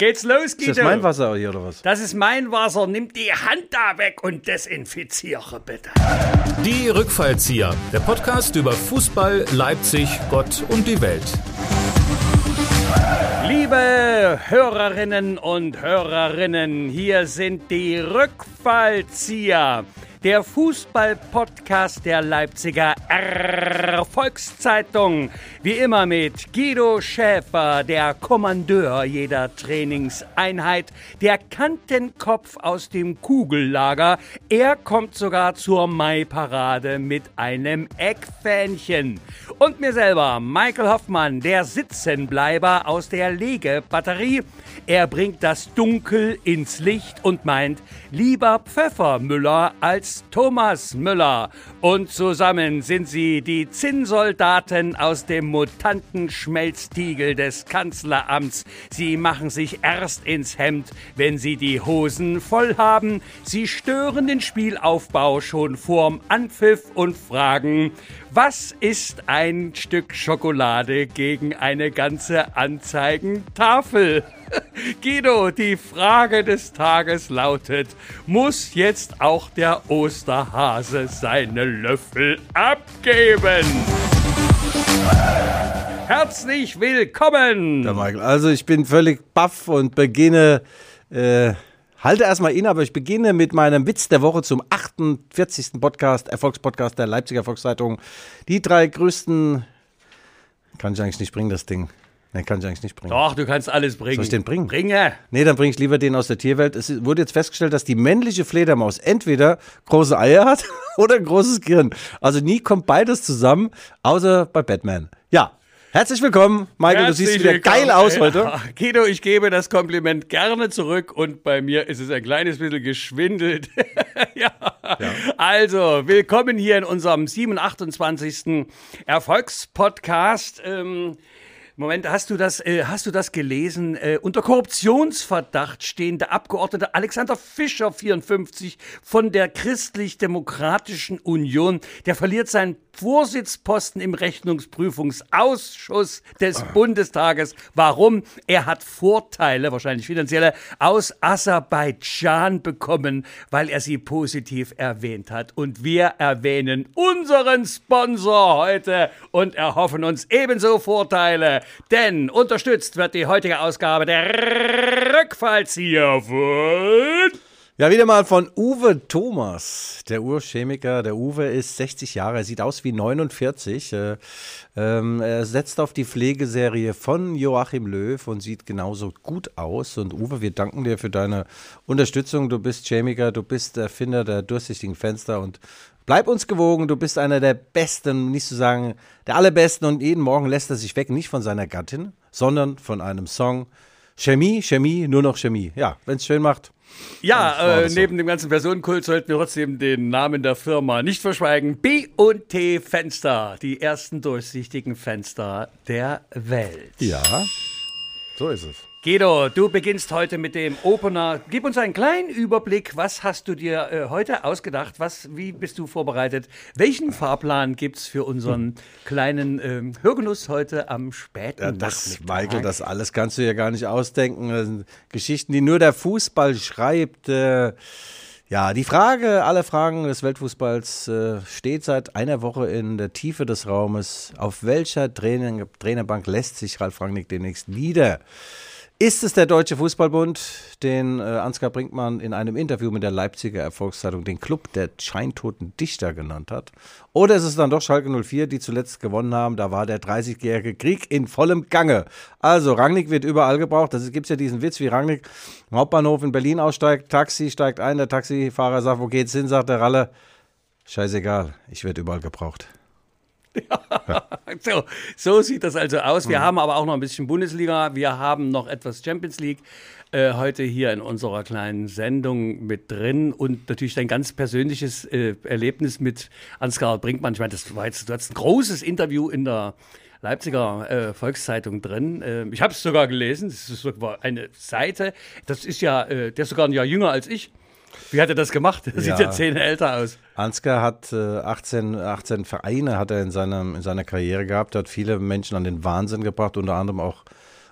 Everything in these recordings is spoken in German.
Geht's los, Guido? Ist das mein Wasser hier oder was? Das ist mein Wasser. Nimm die Hand da weg und desinfiziere bitte. Die Rückfallzieher, der Podcast über Fußball, Leipzig, Gott und die Welt. Liebe Hörerinnen und Hörerinnen, hier sind die Rückfallzieher der Fußball-Podcast der Leipziger Erfolgszeitung. Wie immer mit Guido Schäfer, der Kommandeur jeder Trainingseinheit, der Kantenkopf aus dem Kugellager. Er kommt sogar zur Mai-Parade mit einem Eckfähnchen. Und mir selber, Michael Hoffmann, der Sitzenbleiber aus der Legebatterie. Er bringt das Dunkel ins Licht und meint, lieber Pfeffermüller als Thomas Müller. Und zusammen sind sie die Zinnsoldaten aus dem Mutantenschmelztiegel des Kanzleramts. Sie machen sich erst ins Hemd, wenn sie die Hosen voll haben. Sie stören den Spielaufbau schon vorm Anpfiff und fragen, was ist ein Stück Schokolade gegen eine ganze Anzeigentafel? Guido, die Frage des Tages lautet, muss jetzt auch der Osterhase seine Löffel abgeben? Herzlich willkommen! Der Michael. Also ich bin völlig baff und beginne, äh, halte erstmal ihn, aber ich beginne mit meinem Witz der Woche zum 48. Podcast, Erfolgspodcast der Leipziger Volkszeitung. Die drei größten, kann ich eigentlich nicht bringen, das Ding. Nee, kann ich eigentlich nicht bringen. Doch, du kannst alles bringen. Soll ich den bringen? Bringe! Nee, dann bringe ich lieber den aus der Tierwelt. Es wurde jetzt festgestellt, dass die männliche Fledermaus entweder große Eier hat oder ein großes Gehirn. Also nie kommt beides zusammen, außer bei Batman. Ja, herzlich willkommen, Michael. Herzlich du siehst wieder willkommen. geil aus heute. Ja, Guido, ich gebe das Kompliment gerne zurück und bei mir ist es ein kleines bisschen geschwindelt. ja. Also, willkommen hier in unserem 27. Erfolgspodcast. Ähm, Moment, hast du das, äh, hast du das gelesen? Äh, unter Korruptionsverdacht stehende Abgeordnete Alexander Fischer, 54, von der Christlich-Demokratischen Union, der verliert seinen Vorsitzposten im Rechnungsprüfungsausschuss des Bundestages. Warum? Er hat Vorteile, wahrscheinlich finanzielle, aus Aserbaidschan bekommen, weil er sie positiv erwähnt hat. Und wir erwähnen unseren Sponsor heute und erhoffen uns ebenso Vorteile. Denn unterstützt wird die heutige Ausgabe der Rückfallzieher von Ja, wieder mal von Uwe Thomas, der Urchemiker. Der Uwe ist 60 Jahre, er sieht aus wie 49. Äh, ähm, er setzt auf die Pflegeserie von Joachim Löw und sieht genauso gut aus. Und Uwe, wir danken dir für deine Unterstützung. Du bist Chemiker, du bist Erfinder der durchsichtigen Fenster und bleib uns gewogen. Du bist einer der Besten, nicht zu sagen der Allerbesten. Und jeden Morgen lässt er sich weg, nicht von seiner Gattin, sondern von einem Song. Chemie, Chemie, nur noch Chemie. Ja, wenn es schön macht. Ja, äh, neben dem ganzen Personenkult sollten wir trotzdem den Namen der Firma nicht verschweigen. B&T Fenster, die ersten durchsichtigen Fenster der Welt. Ja, so ist es. Guido, du beginnst heute mit dem Opener. Gib uns einen kleinen Überblick. Was hast du dir äh, heute ausgedacht? Was, wie bist du vorbereitet? Welchen Fahrplan gibt's für unseren kleinen ähm, Hörgenuss heute am späten Ja, das? Michael, das alles kannst du ja gar nicht ausdenken. Das sind Geschichten, die nur der Fußball schreibt. Äh, ja, die Frage aller Fragen des Weltfußballs äh, steht seit einer Woche in der Tiefe des Raumes. Auf welcher Trainer, Trainerbank lässt sich Ralf Rangnick demnächst nieder? Ist es der Deutsche Fußballbund, den äh, Ansgar Brinkmann in einem Interview mit der Leipziger Erfolgszeitung den Club der scheintoten Dichter genannt hat? Oder ist es dann doch Schalke 04, die zuletzt gewonnen haben? Da war der 30-jährige Krieg in vollem Gange. Also, Rangnick wird überall gebraucht. Das gibt ja diesen Witz, wie Rangnick im Hauptbahnhof in Berlin aussteigt, Taxi steigt ein, der Taxifahrer sagt, wo geht's hin, sagt der Ralle. Scheißegal, ich werde überall gebraucht. So, so sieht das also aus. Wir haben aber auch noch ein bisschen Bundesliga. Wir haben noch etwas Champions League äh, heute hier in unserer kleinen Sendung mit drin und natürlich dein ganz persönliches äh, Erlebnis mit Ansgar Brinkmann. Ich meine, das war jetzt, du hast ein großes Interview in der Leipziger äh, Volkszeitung drin. Äh, ich habe es sogar gelesen. Das ist sogar eine Seite. Das ist ja, äh, der ist sogar ein Jahr jünger als ich. Wie hat er das gemacht? Der sieht Ja. ja zehn älter aus. Ansgar hat äh, 18, 18 Vereine hat er in, seinem, in seiner Karriere gehabt, hat viele Menschen an den Wahnsinn gebracht, unter anderem auch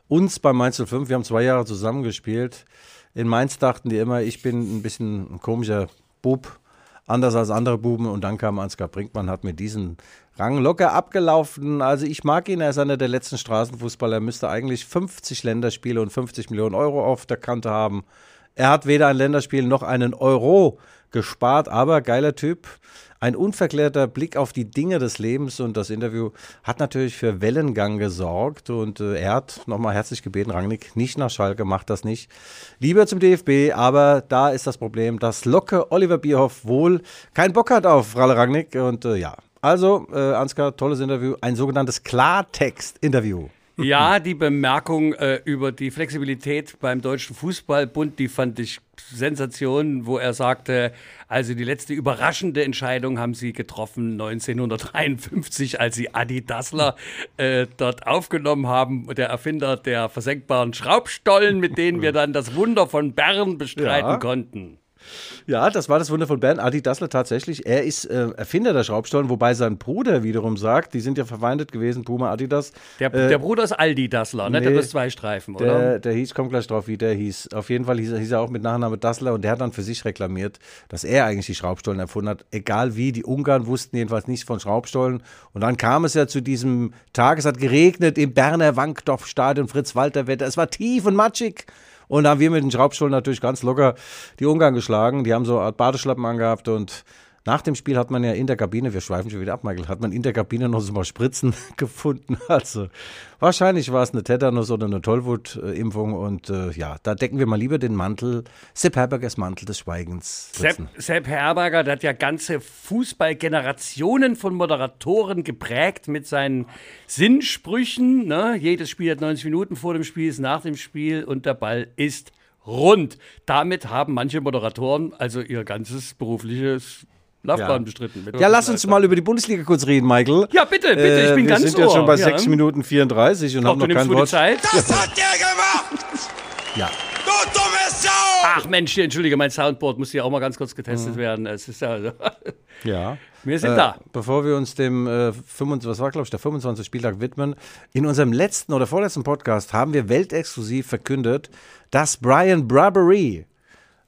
uns bei Mainz 05. Wir haben zwei Jahre zusammengespielt. In Mainz dachten die immer, ich bin ein bisschen ein komischer Bub, anders als andere Buben. Und dann kam Ansgar Brinkmann, hat mir diesen Rang locker abgelaufen. Also ich mag ihn, er ist einer der letzten Straßenfußballer. Er müsste eigentlich 50 Länderspiele und 50 Millionen Euro auf der Kante haben. Er hat weder ein Länderspiel noch einen Euro gespart, aber geiler Typ. Ein unverklärter Blick auf die Dinge des Lebens und das Interview hat natürlich für Wellengang gesorgt und äh, er hat nochmal herzlich gebeten, Rangnick, nicht nach Schalke, macht das nicht. Lieber zum DFB, aber da ist das Problem, dass Locke Oliver Bierhoff wohl keinen Bock hat auf Ralle Rangnick und äh, ja. Also, äh, Ansgar, tolles Interview, ein sogenanntes Klartext-Interview. Ja, die Bemerkung äh, über die Flexibilität beim Deutschen Fußballbund, die fand ich Sensation, wo er sagte, also die letzte überraschende Entscheidung haben sie getroffen 1953, als sie Adi Dassler äh, dort aufgenommen haben, der Erfinder der versenkbaren Schraubstollen, mit denen wir dann das Wunder von Bern bestreiten ja. konnten. Ja, das war das Wunder von Bern. Adi Dassler tatsächlich. Er ist äh, Erfinder der Schraubstollen, wobei sein Bruder wiederum sagt, die sind ja verfeindet gewesen, Puma Adidas. Der, äh, der Bruder ist Aldi Dassler, ne? Nee, der ist zwei Streifen, oder? Der, der hieß, kommt gleich drauf, wie der hieß. Auf jeden Fall hieß, hieß er auch mit Nachname Dassler und der hat dann für sich reklamiert, dass er eigentlich die Schraubstollen erfunden hat. Egal wie, die Ungarn wussten jedenfalls nichts von Schraubstollen. Und dann kam es ja zu diesem Tag, es hat geregnet im Berner Wankdorf-Stadion, Fritz-Walter-Wetter. Es war tief und matschig. Und da haben wir mit den Schraubstollen natürlich ganz locker die Ungarn geschlagen. Die haben so eine Art Badeschlappen angehabt und nach dem Spiel hat man ja in der Kabine, wir schweifen schon wieder ab, Michael, hat man in der Kabine noch so mal Spritzen gefunden. Also wahrscheinlich war es eine Tetanus oder eine Tollwut-Impfung und äh, ja, da decken wir mal lieber den Mantel, Sepp Herbergers Mantel des Schweigens. Sepp, Sepp Herberger, der hat ja ganze Fußballgenerationen von Moderatoren geprägt mit seinen Sinnsprüchen. Ne? Jedes Spiel hat 90 Minuten vor dem Spiel, ist nach dem Spiel und der Ball ist rund. Damit haben manche Moderatoren also ihr ganzes berufliches Laufbahn ja. bestritten. ja, lass uns mal über die Bundesliga kurz reden, Michael. Ja, bitte, bitte, ich bin äh, ganz Wir sind jetzt schon bei ja. 6 Minuten 34 und Doch, haben noch kein Wort. Zeit. Das hat der gemacht! Ja. Du dumme Sau! Ach Mensch, entschuldige, mein Soundboard muss ja auch mal ganz kurz getestet mhm. werden. Es ist ja. Also ja. Wir sind äh, da. Bevor wir uns dem äh, 25, was war, glaube ich, der 25. Spieltag widmen, in unserem letzten oder vorletzten Podcast haben wir weltexklusiv verkündet, dass Brian Bradbury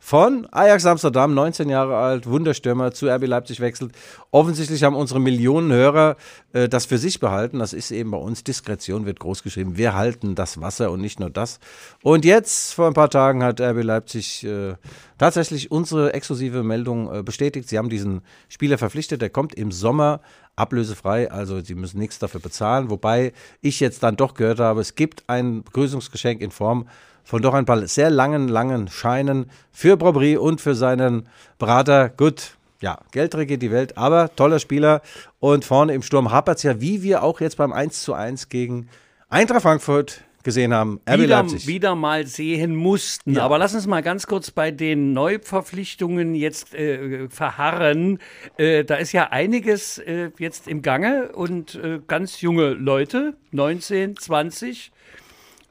von Ajax Amsterdam, 19 Jahre alt, Wunderstürmer, zu RB Leipzig wechselt. Offensichtlich haben unsere Millionen Hörer äh, das für sich behalten. Das ist eben bei uns. Diskretion wird groß geschrieben. Wir halten das Wasser und nicht nur das. Und jetzt, vor ein paar Tagen, hat RB Leipzig äh, tatsächlich unsere exklusive Meldung äh, bestätigt. Sie haben diesen Spieler verpflichtet. Der kommt im Sommer ablösefrei, also sie müssen nichts dafür bezahlen. Wobei ich jetzt dann doch gehört habe, es gibt ein Begrüßungsgeschenk in Form von doch ein paar sehr langen, langen Scheinen für Brobry und für seinen Berater. Gut, ja, Geld regiert die Welt, aber toller Spieler. Und vorne im Sturm hapert es ja, wie wir auch jetzt beim 1 zu 1 gegen Eintracht Frankfurt gesehen haben. RB wieder, Leipzig. wieder mal sehen mussten. Ja. Aber lass uns mal ganz kurz bei den Neuverpflichtungen jetzt äh, verharren. Äh, da ist ja einiges äh, jetzt im Gange und äh, ganz junge Leute, 19, 20,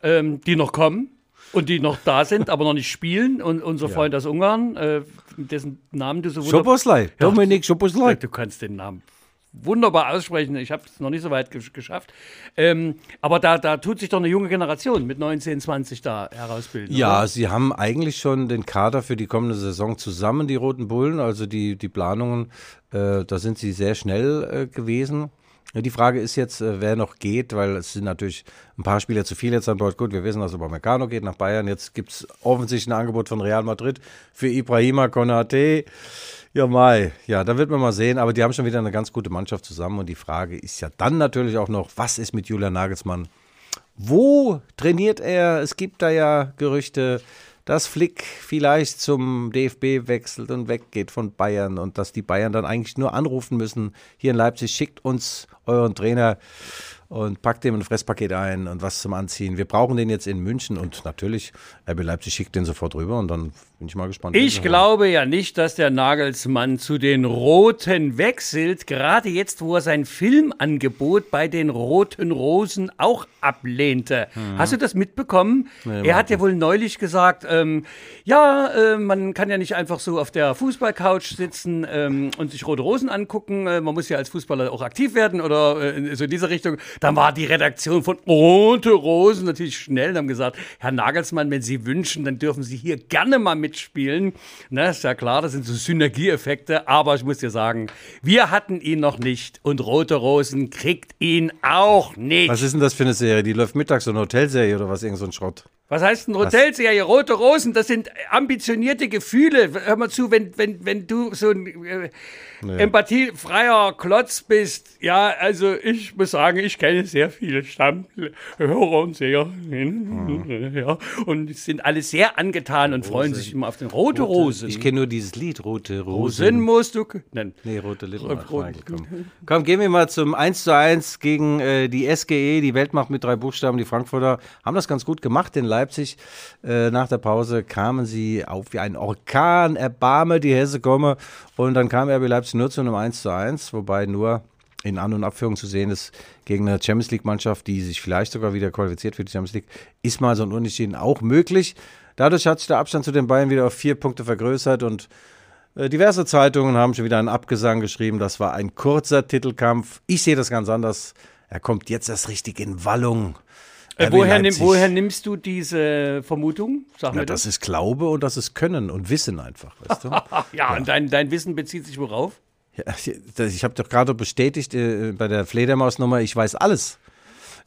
ähm, die noch kommen. Und die noch da sind, aber noch nicht spielen. Und unser ja. Freund aus Ungarn, äh, dessen Namen du so wunderbar... Schoboslai, Dominik Schoboslai. Du kannst den Namen wunderbar aussprechen. Ich habe es noch nicht so weit geschafft. Ähm, aber da, da tut sich doch eine junge Generation mit 19, 20 da herausbilden. Ja, oder? sie haben eigentlich schon den Kader für die kommende Saison zusammen, die Roten Bullen. Also die, die Planungen, äh, da sind sie sehr schnell äh, gewesen. Die Frage ist jetzt, äh, wer noch geht, weil es sind natürlich ein paar Spieler zu viel jetzt an Bord. Gut, wir wissen, dass Upamecano geht nach Bayern. Jetzt gibt es offensichtlich ein Angebot von Real Madrid für Ibrahima Konate. Ja, Mai. Ja, da wird man mal sehen. Aber die haben schon wieder eine ganz gute Mannschaft zusammen. Und die Frage ist ja dann natürlich auch noch, was ist mit Julian Nagelsmann? Wo trainiert er? Es gibt da ja Gerüchte, dass Flick vielleicht zum DFB wechselt und weggeht von Bayern und dass die Bayern dann eigentlich nur anrufen müssen, hier in Leipzig, schickt uns euren Trainer und packt ihm ein Fresspaket ein und was zum Anziehen. Wir brauchen den jetzt in München und natürlich, RB Leipzig schickt den sofort rüber und dann bin ich mal gespannt. Ich glaube ja nicht, dass der Nagelsmann zu den Roten wechselt, gerade jetzt, wo er sein Filmangebot bei den Roten Rosen auch ablehnte. Mhm. Hast du das mitbekommen? Nee, er hat ja wohl neulich gesagt, ähm, ja, äh, man kann ja nicht einfach so auf der Fußballcouch sitzen ähm, und sich Rote Rosen angucken. Äh, man muss ja als Fußballer auch aktiv werden oder äh, so in diese Richtung. Dann war die Redaktion von Rote Rosen natürlich schnell und haben gesagt, Herr Nagelsmann, wenn Sie wünschen, dann dürfen Sie hier gerne mal mitspielen. Na, ist ja klar, das sind so Synergieeffekte, aber ich muss dir sagen, wir hatten ihn noch nicht und Rote Rosen kriegt ihn auch nicht. Was ist denn das für eine Serie? Die läuft mittags, so eine Hotelserie oder was, irgend so ein Schrott? Was heißt ein Hotelserie? Rote Rosen, das sind ambitionierte Gefühle. Hör mal zu, wenn, wenn, wenn du so ein äh, empathiefreier Klotz bist. Ja, also ich muss sagen, ich kenne sehr viele Stammhörer und Seherinnen. Ja, und sind alle sehr angetan und freuen sich immer auf den Rote Rosen. Ich kenne nur dieses Lied, Rote Rosen. Rosen musst du können. Nee, rote Lippen. Rot- rot- Komm. komm, gehen wir mal zum 1 zu 1 gegen äh, die SGE, die Weltmacht mit drei Buchstaben. Die Frankfurter haben das ganz gut gemacht in Leipzig. Äh, nach der Pause kamen sie auf wie ein Orkan, erbarme die Hesse komme. Und dann kam RB Leipzig nur zu einem 1 zu 1, wobei nur in An- und Abführung zu sehen ist, gegen eine Champions League-Mannschaft, die sich vielleicht sogar wieder qualifiziert für die Champions League, ist mal so ein Unentschieden auch möglich. Dadurch hat sich der Abstand zu den Bayern wieder auf vier Punkte vergrößert und äh, diverse Zeitungen haben schon wieder einen Abgesang geschrieben. Das war ein kurzer Titelkampf. Ich sehe das ganz anders. Er kommt jetzt erst richtig in Wallung. Äh, woher, nimm, woher nimmst du diese Vermutung? Sag Ja, mir das das. ist Glaube und das ist Können und Wissen einfach, weißt du? Ja, und dein, dein Wissen bezieht sich worauf? Ja, ich habe doch gerade bestätigt äh, bei der Fledermausnummer, ich weiß alles.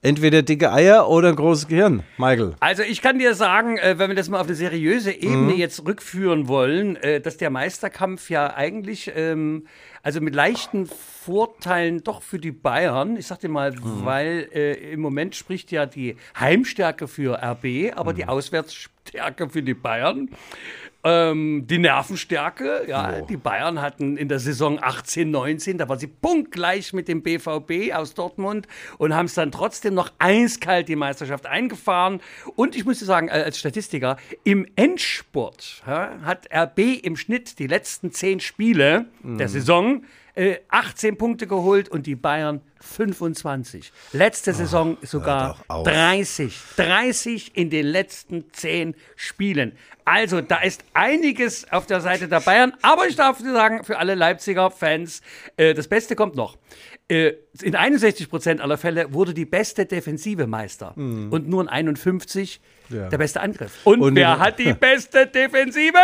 Entweder dicke Eier oder ein großes Gehirn, Michael. Also ich kann dir sagen, äh, wenn wir das mal auf eine seriöse Ebene jetzt rückführen wollen, äh, dass der Meisterkampf ja eigentlich, ähm, also mit leichten Vorteilen doch für die Bayern, ich sag dir mal, weil äh, im Moment spricht ja die Heimstärke für RB, aber die Auswärtsstärke für die Bayern. Ähm, die Nervenstärke, ja, die Bayern hatten in der Saison 18, 19, da war sie punktgleich mit dem BVB aus Dortmund und haben es dann trotzdem noch eiskalt die Meisterschaft eingefahren. Und ich muss dir sagen, äh, als Statistiker, im Endspurt ja, hat RB im Schnitt die letzten zehn Spiele der Saison äh, 18 Punkte geholt und die Bayern 25. Letzte Saison sogar doch auf. 30. 30 in den letzten 10 Spielen. Also, da ist einiges auf der Seite der Bayern. Aber ich darf sagen, für alle Leipziger Fans, äh, das Beste kommt noch. Äh, in 61 Prozent aller Fälle wurde die beste Defensive Meister. Und nur in 51 Ja. der beste Angriff. Und, Und wer hat die beste Defensive?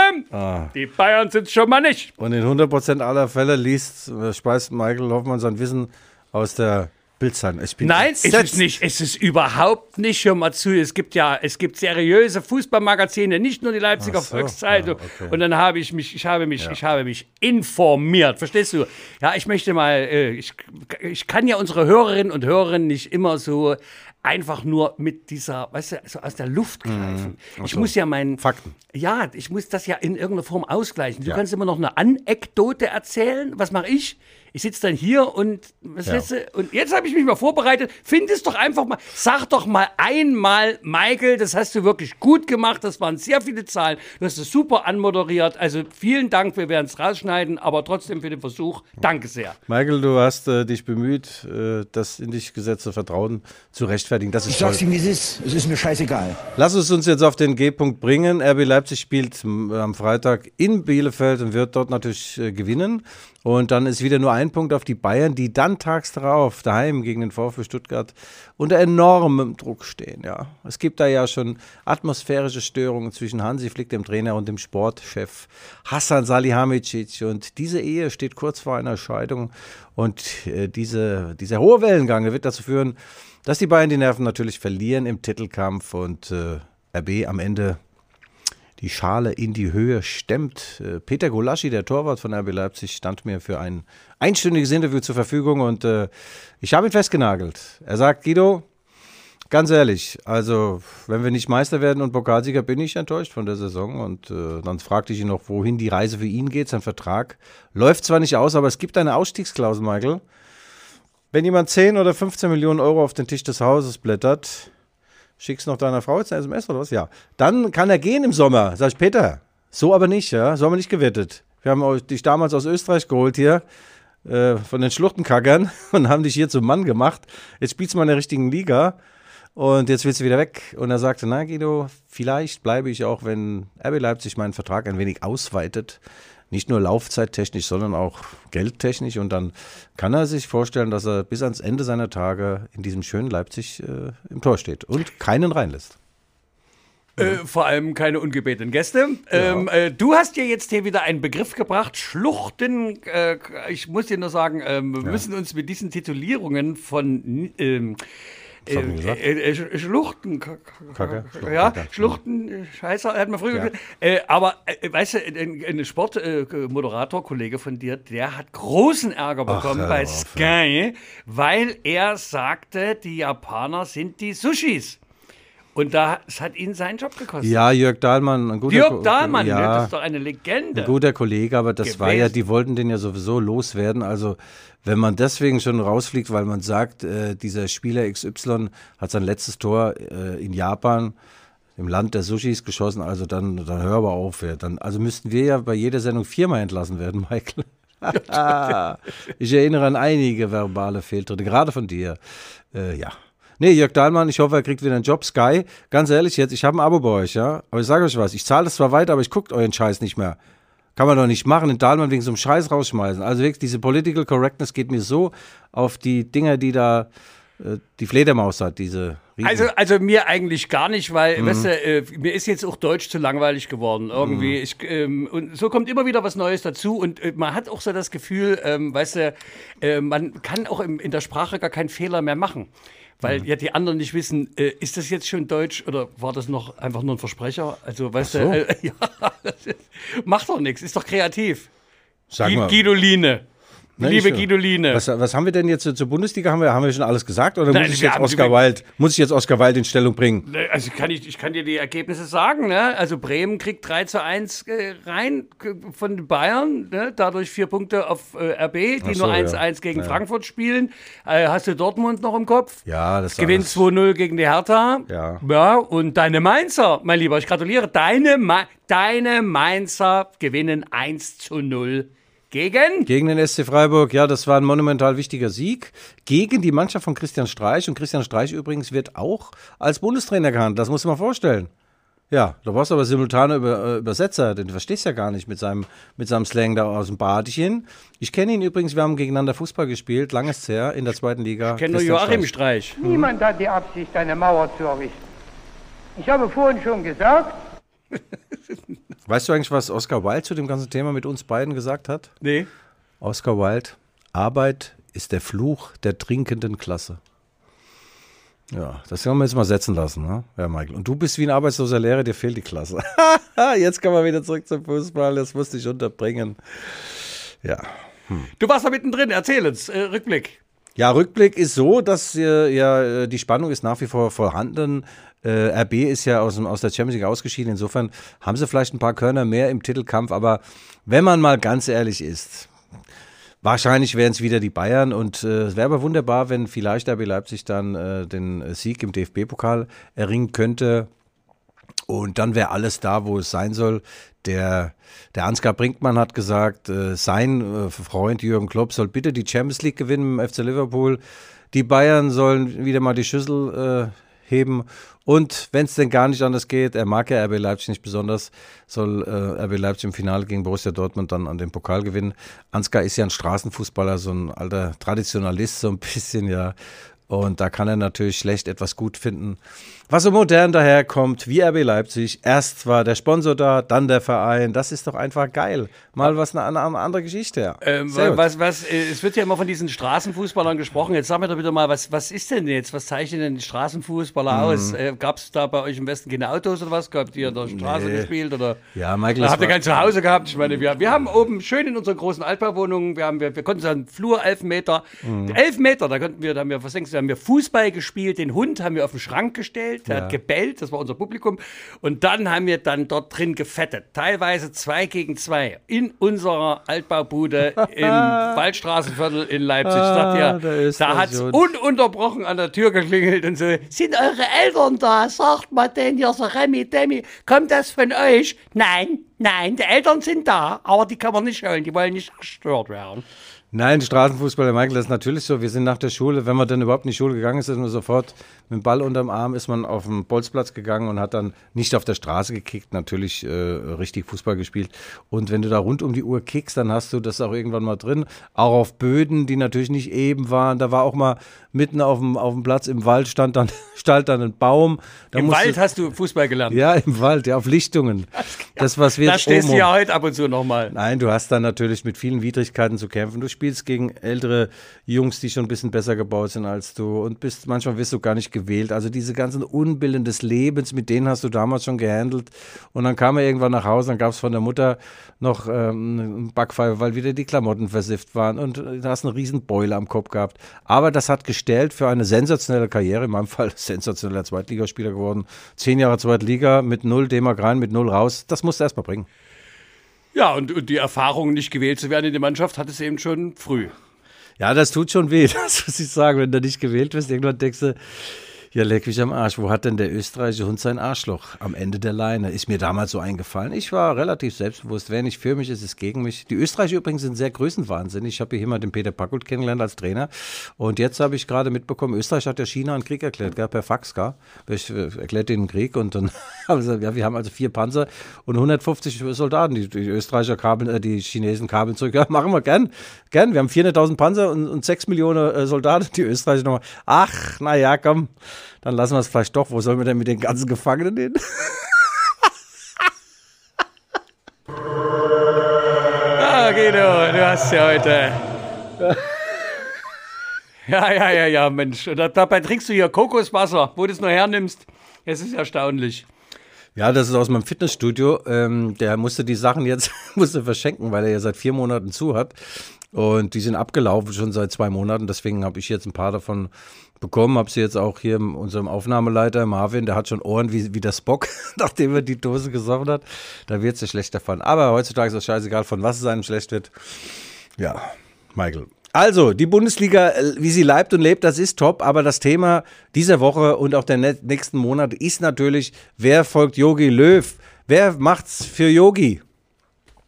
Die Bayern sind schon mal nicht. Und in 100% aller Fälle liest, äh, speist Michael Hoffmann sein Wissen aus der Bildzeitung. Nein, ist es nicht. Es ist überhaupt nicht. Hör mal zu. Es gibt ja, es gibt seriöse Fußballmagazine, nicht nur die Leipziger so, Volkszeitung. ja, okay. Und dann habe ich mich, ich habe mich, ich habe mich informiert. Verstehst du? Ja, ich möchte mal, äh, ich, ich kann ja unsere Hörerinnen und Hörer nicht immer so einfach nur mit dieser, weißt du, so aus der Luft greifen. Ich muss ja meinen Mhm. Fakten. Ja, ich muss das ja in irgendeiner Form ausgleichen. Du Ja. kannst immer noch eine Anekdote erzählen. Was mache ich? Ich sitze dann hier und was Ja. du, und jetzt habe ich mich mal vorbereitet. Find es doch einfach mal, sag doch mal einmal, Michael, das hast du wirklich gut gemacht. Das waren sehr viele Zahlen. Du hast es super anmoderiert. Also vielen Dank. Wir werden es rausschneiden, aber trotzdem für den Versuch. Danke sehr. Michael, du hast äh, dich bemüht, äh, das in dich gesetzte Vertrauen zu rechtfertigen. Das ist Ich toll. sag's ihm, wie es ist. Es ist mir scheißegal. Lass es uns jetzt auf den G-Punkt bringen. RB Leipzig spielt am Freitag in Bielefeld und wird dort natürlich äh, gewinnen. Und dann ist wieder nur ein Punkt auf die Bayern, die dann tags darauf daheim gegen den VfB Stuttgart unter enormem Druck stehen. Ja, es gibt da ja schon atmosphärische Störungen zwischen Hansi Flick, dem Trainer, und dem Sportchef Hassan Salihamidzic. Und diese Ehe steht kurz vor einer Scheidung. Und äh, diese, dieser hohe Wellengang wird dazu führen, dass die Bayern die Nerven natürlich verlieren im Titelkampf und äh, RB am Ende die Schale in die Höhe stemmt. Äh, Peter Golaschi, der Torwart von RB Leipzig, stand mir für ein einstündiges Interview zur Verfügung und äh, ich habe ihn festgenagelt. Er sagt, Guido, ganz ehrlich, also wenn wir nicht Meister werden und Pokalsieger, bin ich enttäuscht von der Saison. Und äh, dann fragte ich ihn noch, wohin die Reise für ihn geht. Sein Vertrag läuft zwar nicht aus, aber es gibt eine Ausstiegsklausel, Michael. Wenn jemand 10 oder 15 Millionen Euro auf den Tisch des Hauses blättert, schickst noch deiner Frau jetzt eine SMS oder was? Ja. Dann kann er gehen im Sommer. Sag ich, Peter, so aber nicht, ja. So haben wir nicht gewettet. Wir haben dich damals aus Österreich geholt hier, äh, von den Schluchtenkackern und haben dich hier zum Mann gemacht. Jetzt spielst du mal in der richtigen Liga und jetzt willst du wieder weg. Und er sagte, na Guido, vielleicht bleibe ich auch, wenn RB Leipzig meinen Vertrag ein wenig ausweitet. Nicht nur laufzeittechnisch, sondern auch geldtechnisch. Und dann kann er sich vorstellen, dass er bis ans Ende seiner Tage in diesem schönen Leipzig äh, im Tor steht und keinen reinlässt. Äh, vor allem keine ungebetenen Gäste. Ähm, äh, du hast dir jetzt hier wieder einen Begriff gebracht, Schluchten. Äh, ich muss dir nur sagen, ähm, wir müssen uns mit diesen Titulierungen von ähm, Was hat gesagt? äh, äh, Sch- Schluchten, Kacke? ja, Schluchten, Schluchten, äh, Scheiße, hat man früher Ja. gesagt. Äh, aber äh, weißt du, ein, ein Sportmoderator-Kollege von dir, der hat großen Ärger bekommen hör bei Sky, weil er sagte, die Japaner sind die Sushis. Und da, es hat ihn seinen Job gekostet. Ja, Jörg Dahlmann, ein guter Jörg Dahlmann, ne, ja, das ist doch eine Legende. Ein guter Kollege, aber das war ja, gewesen. die wollten den ja sowieso loswerden. Also wenn man deswegen schon rausfliegt, weil man sagt, äh, dieser Spieler XY hat sein letztes Tor äh, in Japan im Land der Sushis geschossen, also dann, dann hör aber auf. Ja. Dann, also müssten wir ja bei jeder Sendung viermal entlassen werden, Michael. ich erinnere an einige verbale Fehltritte, gerade von dir. Äh, ja. Nee, Jörg Dahlmann, ich hoffe, er kriegt wieder einen Job. Sky, ganz ehrlich jetzt, ich habe ein Abo bei euch, ja. Aber ich sage euch was, ich zahle das zwar weiter, aber ich gucke euren Scheiß nicht mehr. Kann man doch nicht machen, den Dahlmann wegen so einem Scheiß rausschmeißen. Also wirklich, diese Political Correctness geht mir so auf die Dinger, die da äh, die Fledermaus hat, diese Riesen. Also, also mir eigentlich gar nicht, Mhm. weil, weißt du, äh, mir ist jetzt auch Deutsch zu langweilig geworden irgendwie. Mhm. Ich, ähm, und so kommt immer wieder was Neues dazu und äh, man hat auch so das Gefühl, ähm, weißt du, äh, man kann auch im, in der Sprache gar keinen Fehler mehr machen. Weil ja die anderen nicht wissen, äh, ist das jetzt schon Deutsch oder war das noch einfach nur ein Versprecher? Also, weißt so. du, äh, ja, macht doch nichts, ist doch kreativ. Sag mal. Guidoline. Ne, Liebe Guidoline. Was, was haben wir denn jetzt zur zur Bundesliga? Haben wir, haben wir schon alles gesagt? Oder Nein, muss ich jetzt Oscar Wilde, muss ich jetzt Oscar Wilde in Stellung bringen? Ne, Also kann ich, ich kann dir die Ergebnisse sagen. Ne? Also Bremen kriegt 3 zu 1 äh, rein von Bayern, ne? dadurch vier Punkte auf äh, RB, die so, nur ja. 1-1 gegen Ja. Frankfurt spielen. Äh, hast du Dortmund noch im Kopf? Ja, das Gewinnt alles- 2-0 gegen die Hertha. Ja. Ja, und deine Mainzer, mein Lieber, ich gratuliere. Deine, Ma deine Mainzer gewinnen 1 zu 0 gegen. Gegen den SC Freiburg, ja, das war ein monumental wichtiger Sieg gegen die Mannschaft von Christian Streich. Und Christian Streich übrigens wird auch als Bundestrainer gehandelt. Das muss man vorstellen. Ja, da brauchst du aber simultane Über, äh, Übersetzer, denn du verstehst ja gar nicht mit seinem, mit seinem Slang da aus dem Badischen. Ich kenne ihn übrigens, wir haben gegeneinander Fußball gespielt, langes her in der zweiten Liga. Ich kenne nur Joachim Streich. Streich. Niemand hat die Absicht, eine Mauer zu errichten. Ich habe vorhin schon gesagt, Weißt du eigentlich, was Oscar Wilde zu dem ganzen Thema mit uns beiden gesagt hat? Nee. Oscar Wilde, Arbeit ist der Fluch der trinkenden Klasse. Ja, das können wir jetzt mal setzen lassen, ne? Ja, Michael. Und du bist wie ein arbeitsloser Lehrer, dir fehlt die Klasse. jetzt kommen wir wieder zurück zum Fußball, das musste ich unterbringen. Ja. Du warst da mittendrin, erzähl uns, äh, Rückblick. Ja, Rückblick ist so, dass äh, ja äh, die Spannung ist nach wie vor vorhanden. Äh, RB ist ja aus, aus der Champions League ausgeschieden. Insofern haben sie vielleicht ein paar Körner mehr im Titelkampf. Aber wenn man mal ganz ehrlich ist, wahrscheinlich wären es wieder die Bayern. Und äh, es wäre aber wunderbar, wenn vielleicht RB Leipzig dann äh, den Sieg im DFB-Pokal erringen könnte. Und dann wäre alles da, wo es sein soll. Der, der Ansgar Brinkmann hat gesagt, äh, sein äh, Freund Jürgen Klopp soll bitte die Champions League gewinnen im FC Liverpool. Die Bayern sollen wieder mal die Schüssel äh, heben. Und wenn es denn gar nicht anders geht, er mag ja RB Leipzig nicht besonders, soll äh, RB Leipzig im Finale gegen Borussia Dortmund dann an den Pokal gewinnen. Ansgar ist ja ein Straßenfußballer, so ein alter Traditionalist, so ein bisschen, ja. Und da kann er natürlich schlecht etwas gut finden, was so modern daherkommt, wie RB Leipzig. Erst war der Sponsor da, dann der Verein. Das ist doch einfach geil. Mal was eine, eine, eine andere Geschichte. Ja. Ähm, was, was, äh, es wird ja immer von diesen Straßenfußballern gesprochen. Jetzt sag mir doch bitte mal, was, was ist denn jetzt? Was zeichnen denn die Straßenfußballer Mhm. aus? Äh, Gab es da bei euch im Westen keine Autos oder was? Habt ihr in der Straße Nee. gespielt? Oder Ja, Michael, oder habt ihr kein Zuhause gehabt? Ich meine, wir, wir haben oben schön in unserer großen Altbauwohnung, wir, haben, wir, wir konnten so einen Flur, elf Meter. Mhm. Elf Meter, da konnten wir, da haben wir, was denkst du, da haben wir Fußball gespielt, den Hund haben wir auf den Schrank gestellt, der Ja. hat gebellt, das war unser Publikum. Und dann haben wir dann dort drin gefettet. Teilweise zwei gegen zwei in unserer Altbaubude im Waldstraßenviertel in Leipzig. Ah, dir, da da hat es ununterbrochen an der Tür geklingelt und so, sind eure Eltern da? Sagt mal denen hier so Remi, Demi, kommt das von euch? Nein, nein, die Eltern sind da, aber die kann man nicht holen, die wollen nicht gestört werden. Nein, Straßenfußball, Herr Michael, das ist natürlich so. Wir sind nach der Schule, wenn man dann überhaupt in die Schule gegangen ist, ist man sofort mit dem Ball unterm Arm, ist man auf den Bolzplatz gegangen und hat dann nicht auf der Straße gekickt, natürlich äh, richtig Fußball gespielt. Und wenn du da rund um die Uhr kickst, dann hast du das auch irgendwann mal drin. Auch auf Böden, die natürlich nicht eben waren. Da war auch mal mitten auf dem, auf dem Platz im Wald stand dann, stand dann ein Baum. Da Im Wald hast du Fußball gelernt. Ja, im Wald, ja, auf Lichtungen. Das, was wir da stehst du ja heute ab und zu nochmal. Nein, du hast dann natürlich mit vielen Widrigkeiten zu kämpfen. Du spielst gegen ältere Jungs, die schon ein bisschen besser gebaut sind als du und bist manchmal wirst du gar nicht gewählt. Also diese ganzen Unbilden des Lebens, mit denen hast du damals schon gehandelt. Und dann kam er irgendwann nach Hause, dann gab es von der Mutter noch ähm, einen Backpfeife, weil wieder die Klamotten versifft waren und äh, du hast einen riesen Beule am Kopf gehabt. Aber das hat gestellt für eine sensationelle Karriere, in meinem Fall sensationeller Zweitligaspieler geworden. Zehn Jahre Zweitliga mit null D-Mark rein, mit null raus. Das musst du erst mal bringen. Ja, und, und die Erfahrung, nicht gewählt zu werden in der Mannschaft, hat es eben schon früh. Ja, das tut schon weh, das muss ich sagen. Wenn du nicht gewählt wirst, irgendwann denkst du, ja, leck mich am Arsch. Wo hat denn der österreichische Hund sein Arschloch? Am Ende der Leine. Ist mir damals so eingefallen. Ich war relativ selbstbewusst. Wer nicht für mich ist, ist gegen mich. Die Österreicher übrigens sind sehr größenwahnsinnig. Ich habe hier mal den Peter Packult kennengelernt als Trainer. Und jetzt habe ich gerade mitbekommen, Österreich hat ja China einen Krieg erklärt, gell, per Fax, gell? Ich äh, erklärt den Krieg und dann haben sie ja, wir haben also vier Panzer und 150 Soldaten. Die, die Österreicher kabeln, äh, die Chinesen kabeln zurück. Ja, machen wir gern. Gern. Wir haben 400.000 Panzer und, und 6 Millionen äh, Soldaten. Die Österreicher nochmal. Ach, na ja, komm. Dann lassen wir es vielleicht doch. Wo sollen wir denn mit den ganzen Gefangenen hin? Ah, Guido, du hast ja heute. Ja, ja, ja, ja, Mensch. Und da- dabei trinkst du hier Kokoswasser, wo du es nur hernimmst. Es ist erstaunlich. Ja, das ist aus meinem Fitnessstudio. Ähm, der musste die Sachen jetzt musste verschenken, weil er ja seit vier Monaten zu hat. Und die sind abgelaufen schon seit zwei Monaten. Deswegen habe ich jetzt ein paar davon bekommen. Habe sie jetzt auch hier unserem Aufnahmeleiter Marvin, der hat schon Ohren wie, wie der Spock, nachdem er die Dose gesoffen hat. Da wird es schlecht davon. Aber heutzutage ist es scheißegal, von was es einem schlecht wird. Ja, Michael. Also, die Bundesliga, äh, wie sie leibt und lebt, das ist top. Aber das Thema dieser Woche und auch der nächsten Monate ist natürlich, wer folgt Yogi Löw? Wer macht's für Yogi?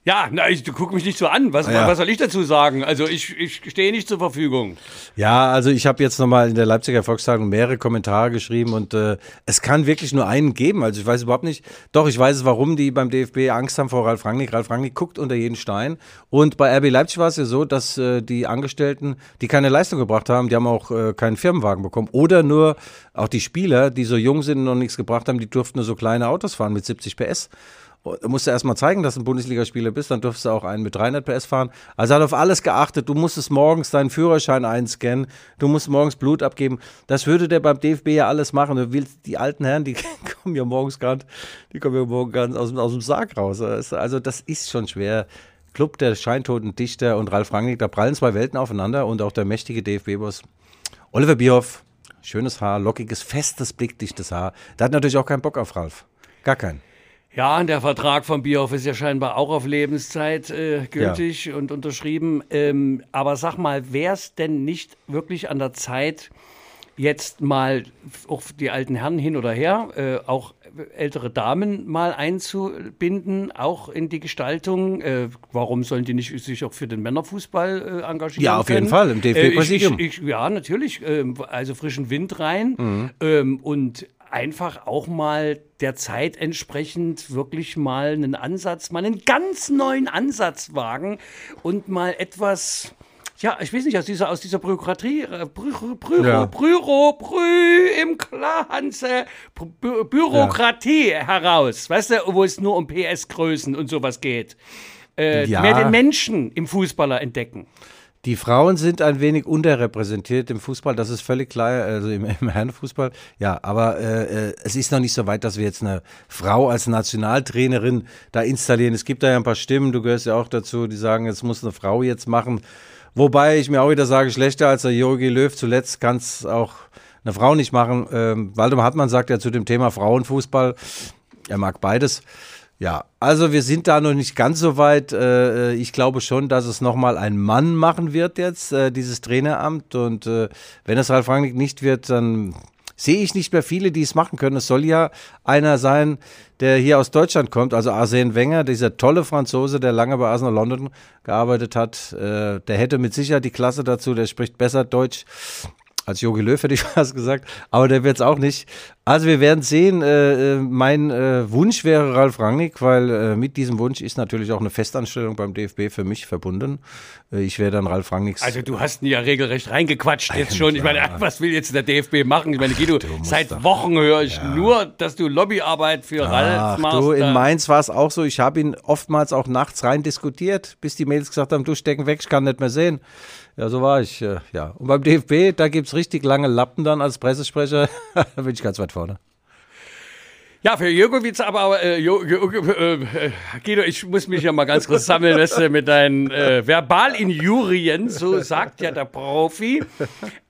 Ja, na, ich, du guck mich nicht so an. Was, Ja. was soll ich dazu sagen? Also ich, ich stehe nicht zur Verfügung. Ja, also ich habe jetzt nochmal in der Leipziger Volkszeitung mehrere Kommentare geschrieben und äh, es kann wirklich nur einen geben. Also ich weiß überhaupt nicht, doch ich weiß, warum die beim DFB Angst haben vor Ralf Rangnick. Ralf Rangnick guckt unter jeden Stein. Und bei RB Leipzig war es ja so, dass äh, die Angestellten, die keine Leistung gebracht haben, die haben auch äh, keinen Firmenwagen bekommen. Oder nur auch die Spieler, die so jung sind und noch nichts gebracht haben, die durften nur so kleine Autos fahren mit 70 PS. Da musst du erstmal zeigen, dass du ein Bundesligaspieler bist, dann dürfst du auch einen mit 300 PS fahren. Also hat auf alles geachtet. Du musstest morgens deinen Führerschein einscannen, du musst morgens Blut abgeben. Das würde der beim DFB ja alles machen. Du willst, die alten Herren, die kommen ja morgens nicht, die kommen ja morgen nicht aus, dem- aus dem Sarg raus. Also das ist schon schwer. Club der scheintoten Dichter und Ralf Rangnick, da prallen zwei Welten aufeinander und auch der mächtige DFB-Boss Oliver Bierhoff. Schönes Haar, lockiges, festes, blickdichtes Haar. Der hat natürlich auch keinen Bock auf Ralf. Gar keinen. Ja, und der Vertrag von Bierhoff ist ja scheinbar auch auf Lebenszeit äh, gültig und unterschrieben. Ähm, aber sag mal, wäre es denn nicht wirklich an der Zeit, jetzt mal auch die alten Herren hin oder her, äh, auch ältere Damen mal einzubinden, auch in die Gestaltung? Äh, warum sollen die nicht sich auch für den Männerfußball äh, engagieren? Ja, auf jeden können? Fall, im Äh, DFB-Präsidium. ich, ja, natürlich. Ähm, also frischen Wind rein Mhm. ähm, und einfach auch mal der Zeit entsprechend wirklich mal einen Ansatz, mal einen ganz neuen Ansatz wagen und mal etwas. Ja, ich weiß nicht, aus dieser, aus dieser Bürokratie, Brü, Ja. Brüro, Brü im Klarhanse, Bü Bürokratie heraus, weißt du, wo es nur um PS-Größen und sowas geht. Äh, Ja. Mehr den Menschen im Fußballer entdecken. Die Frauen sind ein wenig unterrepräsentiert im Fußball, das ist völlig klar, also im, im Herrenfußball. Ja, aber äh, äh, es ist noch nicht so weit, dass wir jetzt eine Frau als Nationaltrainerin da installieren. Es gibt da ja ein paar Stimmen, du gehörst ja auch dazu, die sagen, es muss eine Frau jetzt machen. Wobei ich mir auch wieder sage, schlechter als der Jogi Löw zuletzt kann es auch eine Frau nicht machen. Ähm, Waldemar Hartmann sagt ja zu dem Thema Frauenfußball, er mag beides. Ja, also wir sind da noch nicht ganz so weit. Äh, Ich glaube schon, dass es nochmal ein Mann machen wird jetzt, äh, dieses Traineramt. Und äh, wenn es Ralf Rangnick nicht wird, dann sehe ich nicht mehr viele, die es machen können. Es soll ja einer sein, der hier aus Deutschland kommt, also Arsène Wenger, dieser tolle Franzose, der lange bei Arsenal London gearbeitet hat. Äh, der hätte mit Sicherheit die Klasse dazu, der spricht besser Deutsch als Jogi Löw hätte ich fast gesagt, aber der wird es auch nicht. Also wir werden sehen. Äh, äh, mein äh, Wunsch wäre Ralf Rangnick, weil äh, mit diesem Wunsch ist natürlich auch eine Festanstellung beim DFB für mich verbunden. Äh, ich wäre dann Ralf Rangnicks. Also du hast ihn ja regelrecht reingequatscht jetzt schon. Ich meine, was will jetzt der DFB machen? Ich meine, Guido, seit Wochen höre ich ja. nur, dass du Lobbyarbeit für Ach, Ralf machst. Du, in Mainz war es auch so. Ich habe ihn oftmals auch nachts rein diskutiert, bis die Mails gesagt haben, du stecken weg, ich kann nicht mehr sehen. Ja, so war ich, äh, ja. Und beim DFB, da gibt es richtig lange Lappen dann als Pressesprecher. da bin ich ganz weit vorne. Ja, für Jürgowitz aber, äh, jo, jo, äh, Guido, ich muss mich ja mal ganz kurz sammeln, weißt du, mit deinen äh, Verbalinjurien, so sagt ja der Profi.